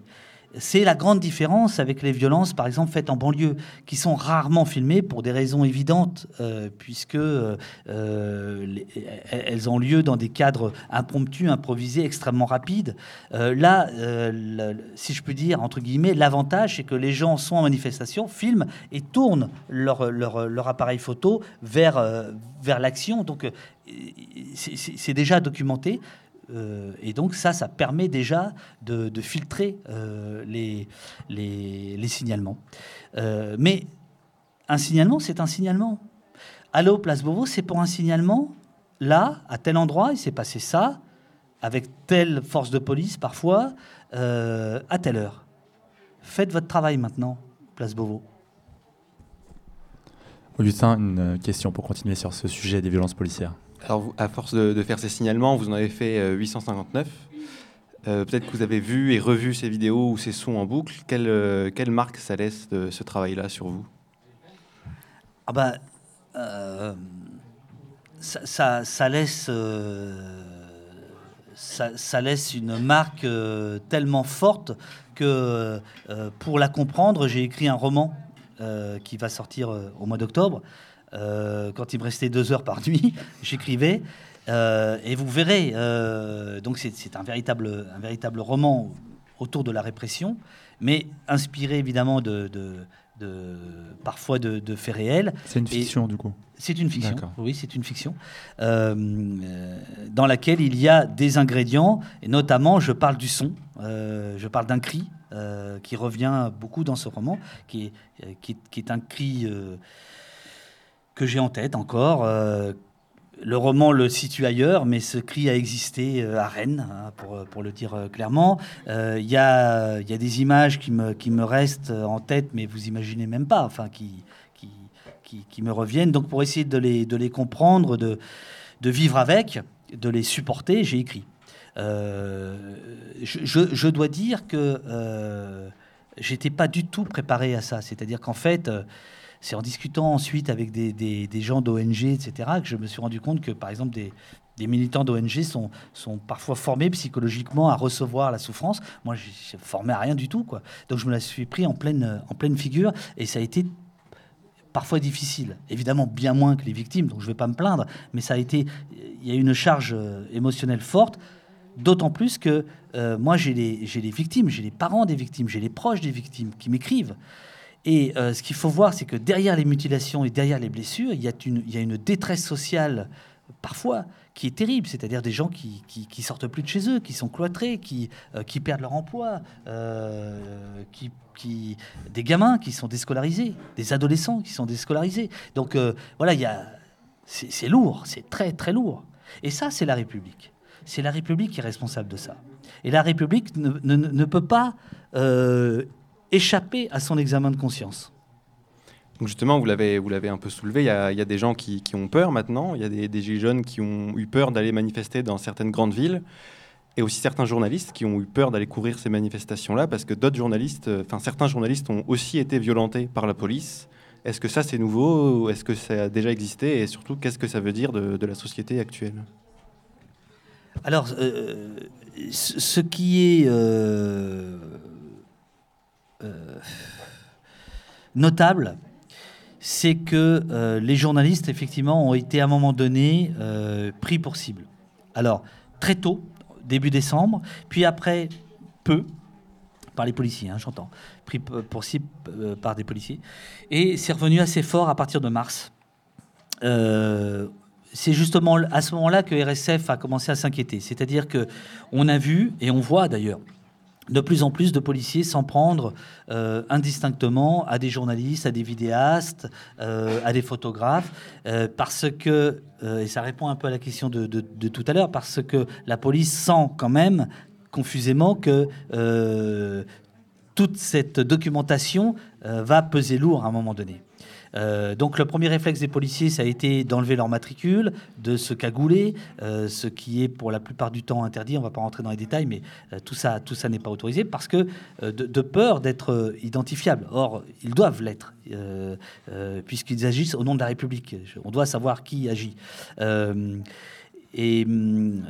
C'est la grande différence avec les violences, par exemple, faites en banlieue, qui sont rarement filmées pour des raisons évidentes, euh, puisque euh, elles ont lieu dans des cadres impromptus, improvisés, extrêmement rapides. Euh, là, si je peux dire, entre guillemets, l'avantage, c'est que les gens sont en manifestation, filment et tournent leur, leur appareil photo vers, vers l'action. Donc, c'est déjà documenté. Euh, et donc ça, ça permet déjà de, filtrer euh, les, signalements. Euh, mais un signalement, c'est un signalement. Allô, Place Beauvau, c'est pour un signalement. Là, à tel endroit, il s'est passé ça, avec telle force de police parfois, à telle heure. Faites votre travail maintenant, Place Beauvau. Augustin, une question pour continuer sur ce sujet des violences policières. Alors, à force de, faire ces signalements, vous en avez fait 859. Euh, euh, peut-être que vous avez vu et revu ces vidéos ou ces sons en boucle. Quelle, euh, marque ça laisse de ce travail-là sur vous? Ah bah, ça, laisse, ça, laisse une marque tellement forte que pour la comprendre, j'ai écrit un roman qui va sortir au mois d'octobre. Euh, quand il me restait deux heures par nuit, j'écrivais. Euh, et vous verrez, euh, donc c'est un véritable, un véritable roman autour de la répression, mais inspiré évidemment de, de, parfois de, faits réels. C'est une fiction du coup C'est une fiction, oui, c'est une fiction, dans laquelle il y a des ingrédients, et notamment je parle du son, je parle d'un cri qui revient beaucoup dans ce roman, qui est, qui, qui est un cri que j'ai en tête encore. Euh, le roman le situe ailleurs, mais ce cri a existé euh, à Rennes, hein, pour, euh, pour, le dire clairement. Il y, y, a, des images qui me, qui me restent en tête, mais vous imaginez même pas, enfin, qui, qui, qui, qui me reviennent. Donc pour essayer de les, de les comprendre, de, de vivre avec, de les supporter, j'ai écrit. je, je, dois dire que j'étais pas du tout préparé à ça. C'est-à-dire qu'en fait, c'est en discutant ensuite avec des, gens d'ONG, etc., que je me suis rendu compte que, par exemple, des, militants d'ONG sont, parfois formés psychologiquement à recevoir la souffrance. Moi, je suis formé à rien du tout, quoi. Donc, je me la suis pris en pleine, figure, et ça a été parfois difficile. Évidemment, bien moins que les victimes, donc je ne vais pas me plaindre, mais ça a été, il y a une charge euh, émotionnelle forte. D'autant plus que euh, moi, j'ai les victimes, j'ai les parents des victimes, j'ai les proches des victimes qui m'écrivent. Et euh, ce qu'il faut voir, c'est que derrière les mutilations et derrière les blessures, il y a une, détresse sociale parfois qui est terrible, c'est-à-dire des gens qui, qui, sortent plus de chez eux, qui sont cloîtrés, qui, euh, perdent leur emploi, euh, qui, des gamins qui sont déscolarisés, des adolescents qui sont déscolarisés. Donc voilà, il y a, c'est lourd, c'est très très lourd. Et ça, c'est la République. C'est la République qui est responsable de ça. Et la République ne peut pas échapper à son examen de conscience. Donc justement, vous l'avez, vous l'avez un peu soulevé, il y, a, des gens qui, ont peur maintenant, il y a des, des jeunes qui ont eu peur d'aller manifester dans certaines grandes villes, et aussi certains journalistes qui ont eu peur d'aller couvrir ces manifestations-là, parce que d'autres journalistes, euh, enfin certains journalistes ont aussi été violentés par la police. Est-ce que ça c'est nouveau ou est-ce que ça a déjà existé Et surtout, qu'est-ce que ça veut dire de, la société actuelle? Alors, euh, ce qui est... Euh, notable, c'est que euh, les journalistes, effectivement, ont été à un moment donné euh, pris pour cible. Alors, très tôt, début décembre, puis après, peu, par les policiers, hein, j'entends, pris pour cible par des policiers, et c'est revenu assez fort à partir de mars. c'est justement à ce moment-là que RSF a commencé à s'inquiéter. C'est-à-dire que on a vu et on voit d'ailleurs de plus en plus de policiers s'en prendre euh, indistinctement à des journalistes, à des vidéastes, euh, à des photographes, euh, parce que, et ça répond un peu à la question de, tout à l'heure, parce que la police sent quand même confusément que toute cette documentation va peser lourd à un moment donné. Euh, donc le premier réflexe des policiers, ça a été d'enlever leur matricule, de se cagouler, euh, ce qui est pour la plupart du temps interdit. On ne va pas rentrer dans les détails, mais euh, tout ça, tout ça n'est pas autorisé parce que de, peur d'être identifiable. Or, ils doivent l'être puisqu'ils agissent au nom de la République. On doit savoir qui agit. et hum,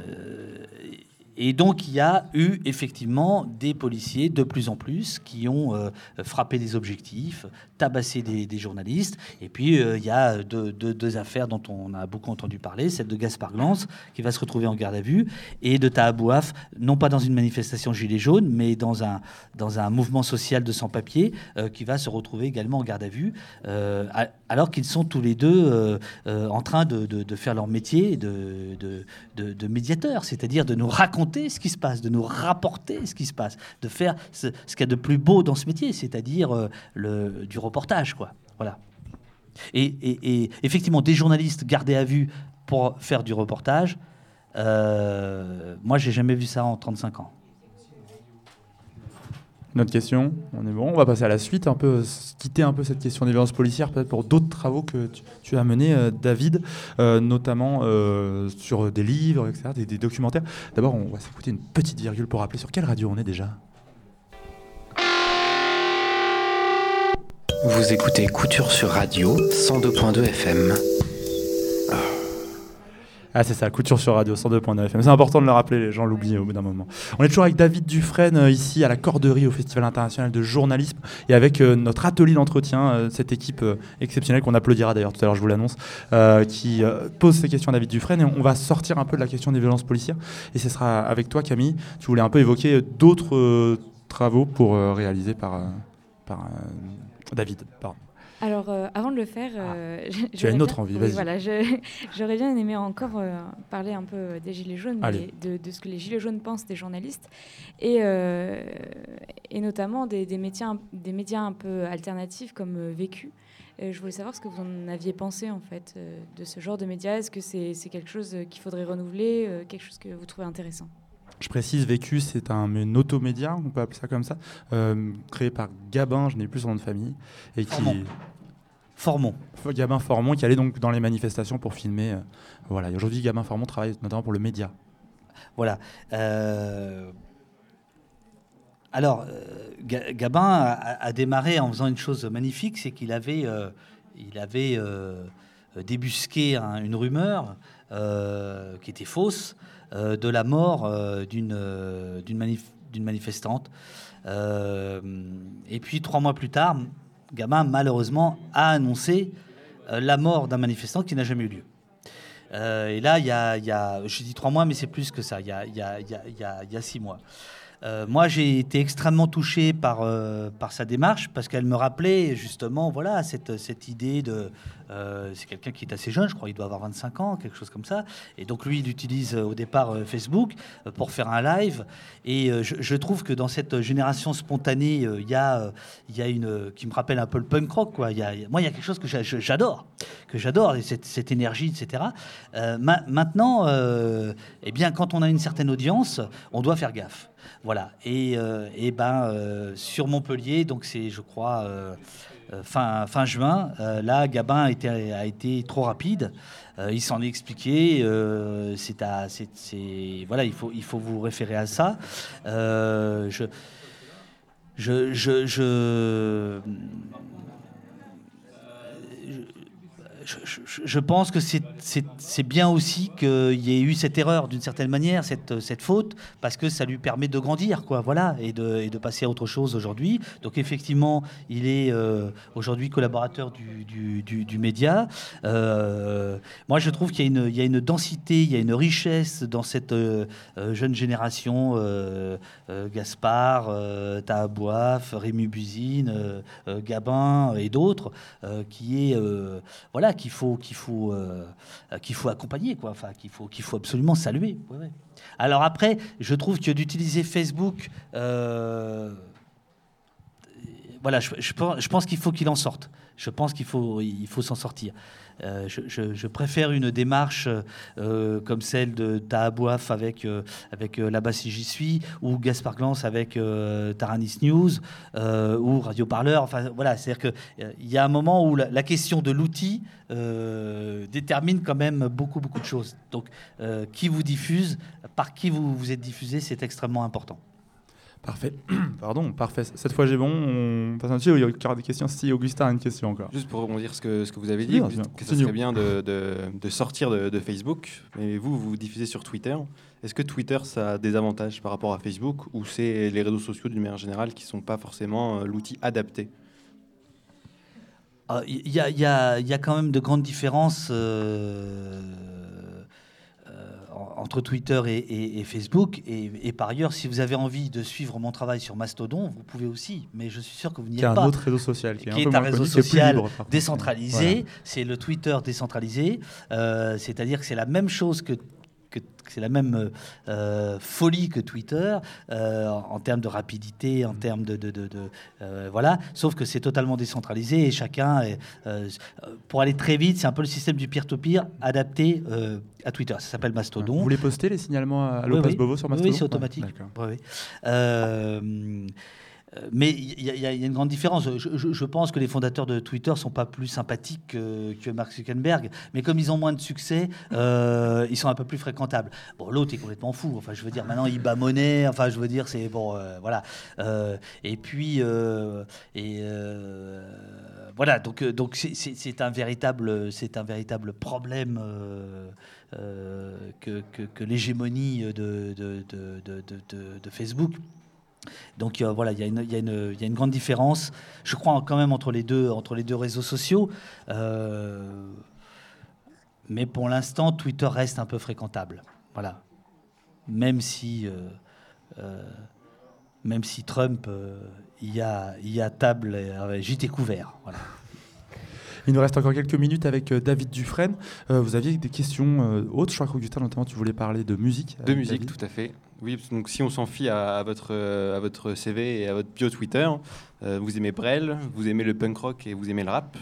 et donc, il y a eu effectivement des policiers de plus en plus qui ont euh, frappé des objectifs, tabassé des, journalistes. Et puis, euh, il y a deux, affaires dont on a beaucoup entendu parler, celle de Gaspard Glance, qui va se retrouver en garde à vue, et de Tahabouaf, non pas dans une manifestation gilet jaune, mais dans un, dans un mouvement social de sans-papiers, euh, qui va se retrouver également en garde à vue, alors qu'ils sont tous les deux en train de, faire leur métier de, de médiateur, c'est-à-dire de nous raconter ce qui se passe, de nous rapporter ce qui se passe, de faire ce, qu'il y a de plus beau dans ce métier, c'est-à-dire euh, du reportage. Quoi. Voilà. Et, effectivement, des journalistes gardés à vue pour faire du reportage, euh, moi, j'ai jamais vu ça en 35 ans. Notre question, on est bon. On va passer à la suite, un peu quitter un peu cette question des violences policières, peut-être pour d'autres travaux que tu, as menés, euh, David, euh, notamment euh, sur des livres, etc., des, des documentaires. D'abord, on va s'écouter une petite virgule pour rappeler sur quelle radio on est déjà. Vous écoutez Couture sur Radio 102.2 FM. Ah, c'est ça, Couture sur Radio 102.9 FM. C'est important de le rappeler, les gens l'oublient au bout d'un moment. On est toujours avec David Dufresne, euh, ici à la Corderie, au Festival international de journalisme, et avec euh, notre atelier d'entretien, euh, cette équipe exceptionnelle qu'on applaudira d'ailleurs tout à l'heure, je vous l'annonce, qui pose ces questions à David Dufresne. Et on va sortir un peu de la question des violences policières. Et ce sera avec toi, Camille. Tu voulais un peu évoquer d'autres travaux pour réaliser par, par David. Pardon. Alors, euh, avant de le faire, euh, tu as une autre envie, vas-y. Voilà, j'aurais bien aimé encore euh, parler un peu des Gilets jaunes, de, ce que les Gilets jaunes pensent des journalistes, et, et notamment des, médias, des médias un peu alternatifs comme Vécu. je voulais savoir ce que vous en aviez pensé, en fait, de ce genre de médias. Est-ce que c'est quelque chose qu'il faudrait renouveler, quelque chose que vous trouvez intéressant? Je précise, Vécu, c'est un, automédia, on peut appeler ça comme ça, créé par Gabin, je n'ai plus son nom de famille, et qui, Formon. Gabin Formon qui allait donc dans les manifestations pour filmer. Euh, voilà. aujourd'hui, Gabin Formon travaille notamment pour le média. Voilà. Euh, alors, euh, Gabin a, démarré en faisant une chose magnifique, c'est qu'il avait, il avait débusqué une rumeur qui était fausse de la mort d'une d'une manifestante. et puis trois mois plus tard, Gabin, malheureusement, a annoncé euh, la mort d'un manifestant qui n'a jamais eu lieu. Euh, et là, il y, a, je dis trois mois, mais c'est plus que ça, il y a, y a six mois. Euh, moi, j'ai été extrêmement touché par, euh, par sa démarche parce qu'elle me rappelait justement voilà, cette, cette idée de. Euh, c'est quelqu'un qui est assez jeune, je crois, il doit avoir 25 ans, quelque chose comme ça. Et donc, lui, il utilise au départ Facebook pour faire un live. Et je, trouve que dans cette génération spontanée, il y, a, y a une. qui me rappelle un peu le punk rock. Quoi. A, moi, il y a quelque chose que j'adore, que j'adore, cette, cette, énergie, etc. maintenant, eh bien, quand on a une certaine audience, on doit faire gaffe. Voilà. Et, euh, ben, euh, sur Montpellier, donc c'est, je crois, euh, fin, fin juin, là, Gabin a été, trop rapide. il s'en est expliqué. c'est à, c'est, voilà, il faut, il faut vous référer à ça. je, je, je je, pense que c'est bien aussi qu'il y ait eu cette erreur d'une certaine manière, cette, faute, parce que ça lui permet de grandir, quoi, voilà, et de, passer à autre chose aujourd'hui. Donc effectivement, il est euh, aujourd'hui collaborateur du, média. Euh, moi, je trouve qu'il y, y, a une densité, il y a une richesse dans cette euh, jeune génération. Gaspard, Tahabouaf, Rémi Buzine, Gabin et d'autres, qui est voilà qu'il faut, qu'il faut, euh, qu'il faut accompagner, quoi. Enfin, qu'il faut, qu'il faut absolument saluer. Alors après, je trouve que d'utiliser Facebook, euh, voilà, je, je pense qu'il faut qu'il en sorte. Je pense qu'il faut, il faut s'en sortir. Euh, je, préfère une démarche euh, comme celle de Tahabouaf avec, euh, avec Là-bas si j'y suis, ou Gaspard Glance avec Taranis News, ou Radio Parleur. Enfin, voilà, c'est-à-dire qu'il y a un moment où la, question de l'outil détermine quand même beaucoup, beaucoup de choses. Donc, qui vous diffuse, par qui vous, vous êtes diffusé, c'est extrêmement important. Parfait. Pardon, parfait. Cette fois j'ai bon. On passe un dessus. Il y aura des questions. Si Augustin a une question encore. Juste pour rebondir ce que ce que vous avez dit, que ce serait bien de, de, sortir de, Facebook. Mais vous, vous diffusez sur Twitter. Est-ce que Twitter ça a des avantages par rapport à Facebook ou c'est les réseaux sociaux d'une manière générale qui sont pas forcément euh, l'outil adapté? Ah, Il y, a, y, a, y, a, quand même de grandes différences. Euh entre Twitter et, Facebook. Et, par ailleurs, si vous avez envie de suivre mon travail sur Mastodon, vous pouvez aussi. Mais je suis sûr que vous n'y êtes pas. un autre réseau social qui est, un, réseau social décentralisé. C'est le Twitter décentralisé. Euh, c'est-à-dire que c'est la même chose que c'est la même euh, folie que Twitter euh, en, termes de rapidité, en termes de, euh, voilà. Sauf que c'est totalement décentralisé et chacun, pour aller très vite, c'est un peu le système du peer-to-peer adapté à Twitter. Ça s'appelle Mastodon. Vous voulez poster les signalements à Lopez Bovo sur Mastodon Oui, c'est automatique. Euh, mais il y, a une grande différence. Je, pense que les fondateurs de Twitter sont pas plus sympathiques que, Mark Zuckerberg, mais comme ils ont moins de succès, euh, ils sont un peu plus fréquentables. Bon, l'autre est complètement fou. Enfin, je veux dire, maintenant il bat monnaie. Enfin, je veux dire, c'est bon, euh, voilà. et puis, et voilà. Donc, donc c'est un véritable, c'est un véritable problème. que, l'hégémonie de, Facebook donc euh, voilà, il y, y, a une grande différence, je crois quand même entre les deux, entre les deux réseaux sociaux. Euh, mais pour l'instant, Twitter reste un peu fréquentable. Voilà. Même si, euh, même si Trump y, a, y a table, j'étais couvert. Voilà. Il nous reste encore quelques minutes avec David Dufresne. vous aviez des questions autres. Je crois qu'Augustin, notamment, tu voulais parler de musique. De musique, tout à fait. Oui, donc si on s'en fie à, votre, euh, à votre CV et à votre bio Twitter, euh, vous aimez Brel, vous aimez le punk rock et vous aimez le rap.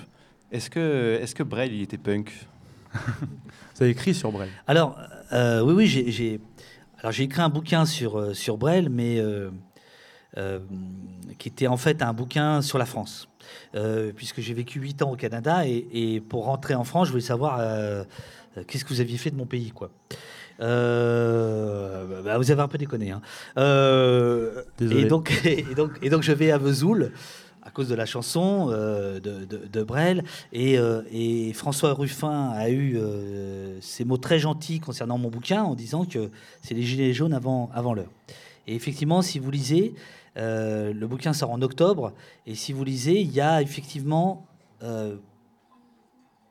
Est-ce que, est que Brel, il était punk Vous avez écrit sur Brel Alors, euh, oui, oui, j'ai, alors j'ai écrit un bouquin sur, sur Brel, mais qui était en fait un bouquin sur la France. puisque j'ai vécu 8 ans au Canada et, et, pour rentrer en France, je voulais savoir qu'est-ce que vous aviez fait de mon pays, quoi. Euh, bah, vous avez un peu déconné. Hein. Euh, et, donc, et, donc, et donc, je vais à Vesoul à cause de la chanson euh, de, de, Brel. Et, et, François Ruffin a eu ces mots très gentils concernant mon bouquin en disant que c'est les Gilets jaunes avant, avant l'heure. Et effectivement, si vous lisez, le bouquin sort en octobre, et si vous lisez, il y a effectivement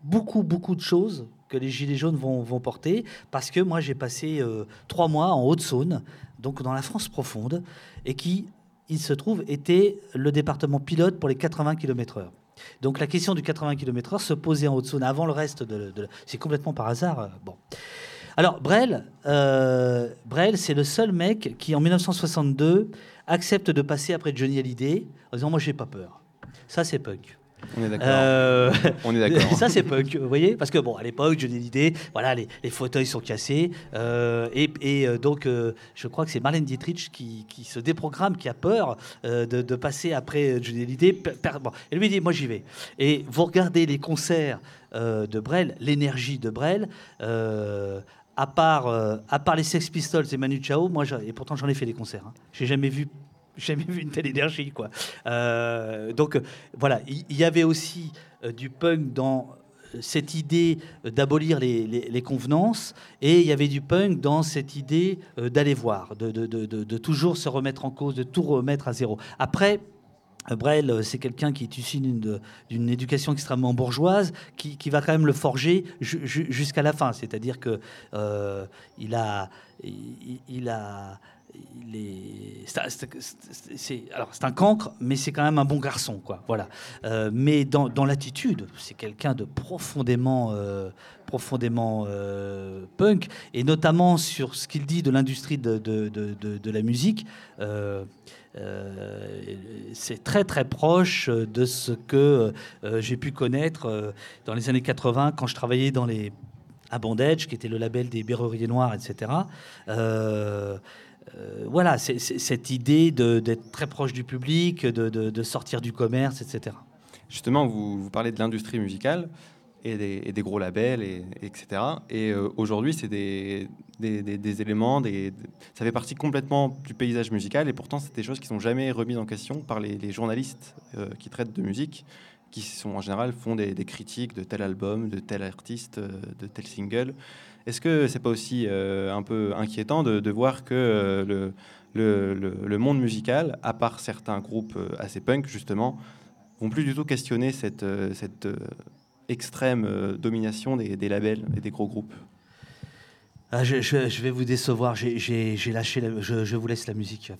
beaucoup, beaucoup de choses que les Gilets jaunes vont, porter, parce que moi j'ai passé euh, trois mois en Haute-Saône, donc dans la France profonde, et qui, il se trouve, était le département pilote pour les 80 km/h. Donc la question du 80 km/h se posait en Haute-Saône avant le reste de... c'est complètement par hasard. Euh, bon. Alors Brel, euh, Brel c'est le seul mec qui en 1962 accepte de passer après Johnny Hallyday en disant moi j'ai pas peur. Ça c'est punk. On est d'accord. Euh, on est d'accord. ça, c'est punk, vous voyez Parce que, bon, à l'époque, j'ai l'idée, voilà, les, les, fauteuils sont cassés. Euh, et, et euh, donc, je crois que c'est Marlène Dietrich qui, qui, se déprogramme, qui a peur de, de, passer après Johnny Hallyday. Bon, elle lui dit Moi, j'y vais. Et vous regardez les concerts de Brel, l'énergie de Brel. à part, à part les Sex Pistols et Manu Chao, moi, et pourtant j'en ai fait des concerts. Hein. J'ai jamais vu jamais vu une telle énergie. Quoi. Euh, donc voilà, il y, avait aussi euh, du punk dans cette idée d'abolir les, convenances et il y avait du punk dans cette idée euh, d'aller voir, de, de, de, toujours se remettre en cause, de tout remettre à zéro. Après, Brel, c'est quelqu'un qui est issu d'une éducation extrêmement bourgeoise, qui, qui, va quand même le forger jusqu'à la fin. C'est-à-dire que il a, il, a c'est alors c'est un cancre, mais c'est quand même un bon garçon, quoi. Voilà. Euh, mais dans, l'attitude, c'est quelqu'un de profondément, euh, profondément euh, punk, et notamment sur ce qu'il dit de l'industrie de, la musique. c'est très très proche de ce que j'ai pu connaître dans les années 80 quand je travaillais dans les à Bondage, qui était le label des Berruriers Noirs, etc. Euh, voilà, cette idée d'être très proche du public, de, sortir du commerce, etc. Justement, vous, parlez de l'industrie musicale et des, gros labels, et, etc. Et euh, aujourd'hui, c'est des, des, éléments, ça fait partie complètement du paysage musical, et pourtant, c'est des choses qui sont jamais remises en question par les, journalistes euh, qui traitent de musique, qui sont en général font des, critiques de tel album, de tel artiste, de tel single. Est-ce que c'est pas aussi euh, un peu inquiétant de, voir que euh, le, monde musical, à part certains groupes euh, assez punk justement, vont plus du tout questionner cette, extrême domination des, labels et des gros groupes? Ah, je, vais vous décevoir. J'ai lâché. je, vous laisse la musique.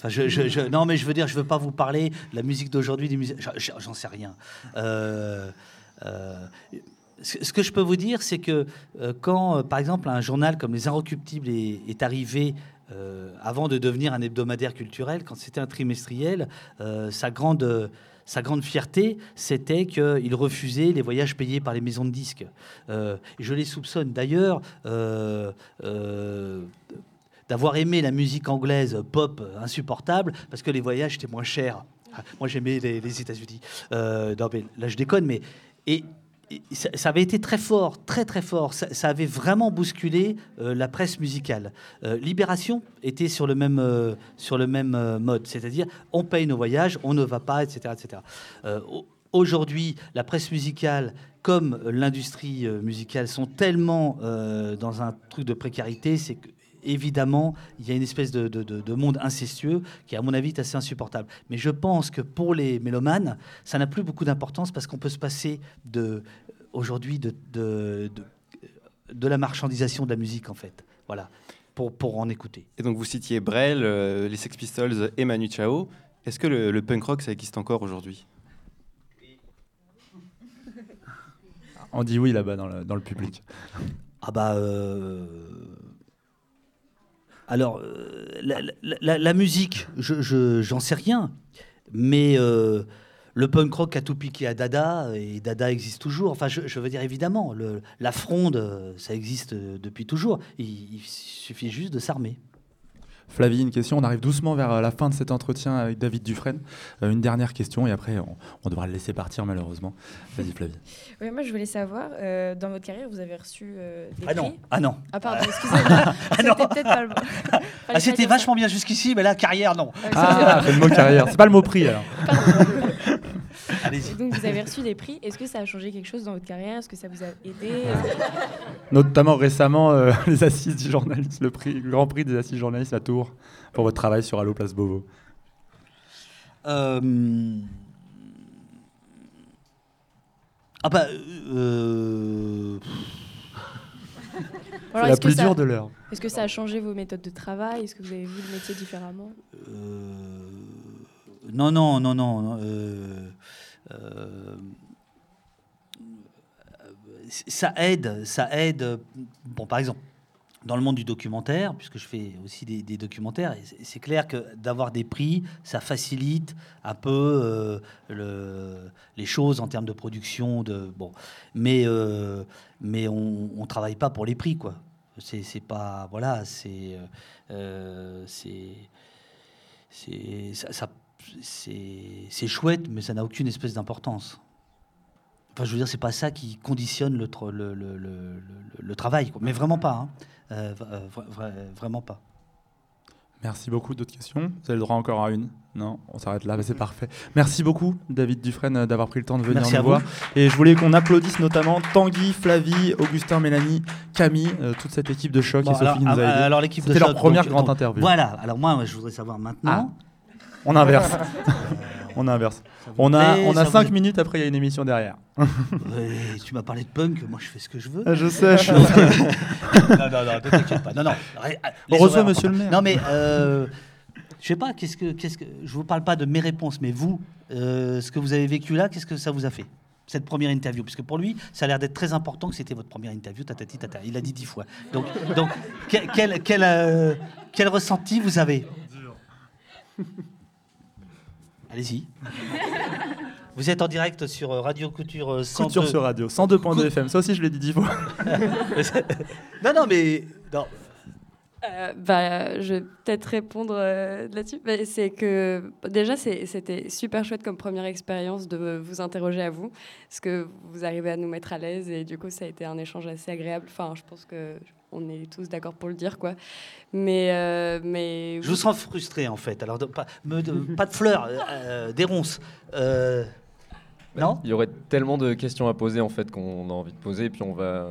Non, mais je veux dire, je veux pas vous parler de la musique d'aujourd'hui. J'en sais rien. Ce que je peux vous dire, c'est que euh, quand, euh, par exemple, un journal comme Les Inrecuptibles est, arrivé euh, avant de devenir un hebdomadaire culturel, quand c'était un trimestriel, sa grande sa grande fierté, c'était qu'il refusait les voyages payés par les maisons de disques. je les soupçonne d'ailleurs d'avoir aimé la musique anglaise pop insupportable parce que les voyages étaient moins chers. Ah, moi, j'aimais les, États-Unis. là, je déconne, mais et ça, avait été très fort, très très fort. Ça, avait vraiment bousculé euh, la presse musicale. Euh, Libération était sur le même, euh, sur le même mode, c'est-à-dire on paye nos voyages, on ne va pas, etc. etc. Aujourd'hui, la presse musicale comme l'industrie musicale sont tellement dans un truc de précarité, c'est que évidemment, il y a une espèce de, de, monde incestueux qui, à mon avis, est assez insupportable. Mais je pense que pour les mélomanes, ça n'a plus beaucoup d'importance parce qu'on peut se passer de aujourd'hui de, de, de, la marchandisation de la musique, en fait. Voilà, pour, pour en écouter. Et donc, vous citiez Brel, euh, les Sex Pistols et Manu Chao. Est-ce que le, punk rock, ça existe encore aujourd'hui? On dit oui là-bas dans le, dans le public. Ah bah... Euh, alors, euh, la, musique, je j'en sais rien, mais euh, le punk rock a tout piqué à Dada, et Dada existe toujours. Enfin, je, veux dire, évidemment, la fronde, ça existe depuis toujours. il suffit juste de s'armer. Flavie, une question. On arrive doucement vers euh, la fin de cet entretien avec David Dufresne. Euh, une dernière question et après, on, devra le laisser partir malheureusement. Vas-y, Flavie. Oui, moi, je voulais savoir, euh, dans votre carrière, vous avez reçu des ah prix non. Ah non. Ah pardon, excusez-moi. ah non. C'était peut-être pas le ah, C'était vachement bien jusqu'ici, mais là, carrière, non. Ah, c'est le mot carrière. C'est pas le mot prix alors. Donc vous avez reçu des prix. Est-ce que ça a changé quelque chose dans votre carrière? Est-ce que ça vous a aidé? Notamment récemment, euh, les assises du journalisme, le, prix, le grand prix des assises journalistes à Tours pour votre travail sur Allo Place Beauvau. Euh... Ah bah... Euh... C'est la plus dure de l'heure. Est-ce que ça a changé vos méthodes de travail? Est-ce que vous avez vu le métier différemment? Euh... Non, non, non, non. Euh... Euh, ça aide, ça aide. Bon, par exemple, dans le monde du documentaire, puisque je fais aussi des, documentaires, c'est clair que d'avoir des prix, ça facilite un peu euh, le, les choses en termes de production. De, bon. Mais, euh, mais on ne travaille pas pour les prix, quoi. C'est pas. Voilà, c'est. c'est. Ça, c'est chouette, mais ça n'a aucune espèce d'importance. Enfin, je veux dire, c'est pas ça qui conditionne le, le, le, le, travail, mais vraiment pas. Hein. Euh, euh, vraiment pas. Merci beaucoup. D'autres questions? Vous avez le droit encore à une? Non? On s'arrête là, bah, c'est parfait. Merci beaucoup, David Dufresne, euh, d'avoir pris le temps de venir nous voir. Et je voulais qu'on applaudisse notamment Tanguy, Flavie, Augustin, Mélanie, Camille, toute cette équipe de choc et Sophie nous a aidés. Alors, l'équipe C'était leur première grande interview. Voilà, alors moi, je voudrais savoir maintenant. Ah. On inverse. on inverse. On a, on a cinq minutes après, il y a une émission derrière. tu m'as parlé de punk, moi je fais ce que je veux. Ah, je sais. Je... non, non, non, ne t'inquiète pas. Non, non. On reçoit monsieur le maire. Non, mais euh, je sais pas, qu'est-ce que, qu'est-ce que, je vous parle pas de mes réponses, mais vous, euh, ce que vous avez vécu là, qu'est-ce que ça vous a fait cette première interview? Puisque pour lui, ça a l'air d'être très important que c'était votre première interview, tatati tata. Il a dit dix fois. Donc, donc quel, quel, euh, quel, ressenti vous avez? Allez-y. Vous êtes en direct sur euh, Radio Couture 102. Couture sur Radio, 102.2 FM. Ça aussi, je l'ai dit dix fois. non, non, mais. Non. Euh, bah, je vais peut-être répondre euh, là-dessus. Bah, c'est que déjà, c'était super chouette comme première expérience de vous interroger à vous, parce que vous arrivez à nous mettre à l'aise et du coup, ça a été un échange assez agréable. Enfin, je pense que on est tous d'accord pour le dire, quoi. Mais, euh, mais je vous sens frustré en fait. Alors, pas, pas de fleurs, des ronces. non? Il y aurait tellement de questions à poser en fait qu'on a envie de poser, puis on va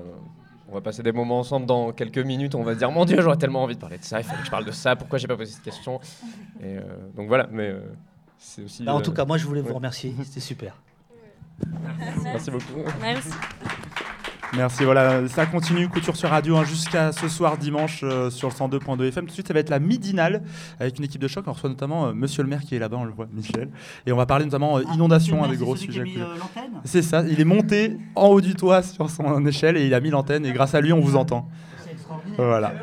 on va passer des moments ensemble dans quelques minutes. On va se dire Mon Dieu, j'aurais tellement envie de parler de ça. Il fallait que je parle de ça. Pourquoi j'ai pas posé cette question Et euh, donc voilà. Mais euh, c'est aussi. Bah, en tout euh, cas, moi, je voulais vous remercier. C'était super. Merci beaucoup. Merci. Merci, voilà, ça continue, Couture sur Radio, hein, jusqu'à ce soir dimanche euh, sur le 102.2 FM. Tout de suite, ça va être la midinale avec une équipe de choc. On reçoit notamment euh, Monsieur le maire qui est là-bas, on le voit, Michel. Et on va parler notamment euh, ah, inondation, un des gros sujets. C'est ça, il est monté en haut du toit sur son échelle et il a mis l'antenne et grâce à lui, on vous entend. C'est extraordinaire. Voilà.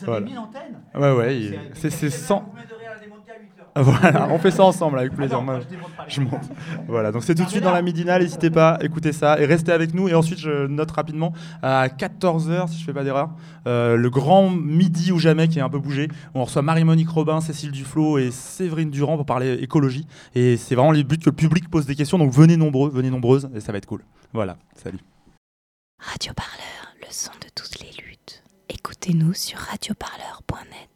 Vous avez mis l'antenne? Ouais, ouais, c'est 100. Voilà, on fait ça ensemble avec plaisir. Moi, je monte. Voilà, donc c'est tout de suite dans la midinale. N'hésitez pas, écoutez ça et restez avec nous. Et ensuite, je note rapidement à 14h, si je fais pas d'erreur, euh, le grand midi ou jamais qui est un peu bougé. On reçoit Marie-Monique Robin, Cécile Duflo et Séverine Durand pour parler écologie. Et c'est vraiment le but que le public pose des questions. Donc venez nombreux, venez nombreuses et ça va être cool. Voilà, salut. Radio Parleur, le son de toutes les luttes. Écoutez-nous sur radioparleur.net.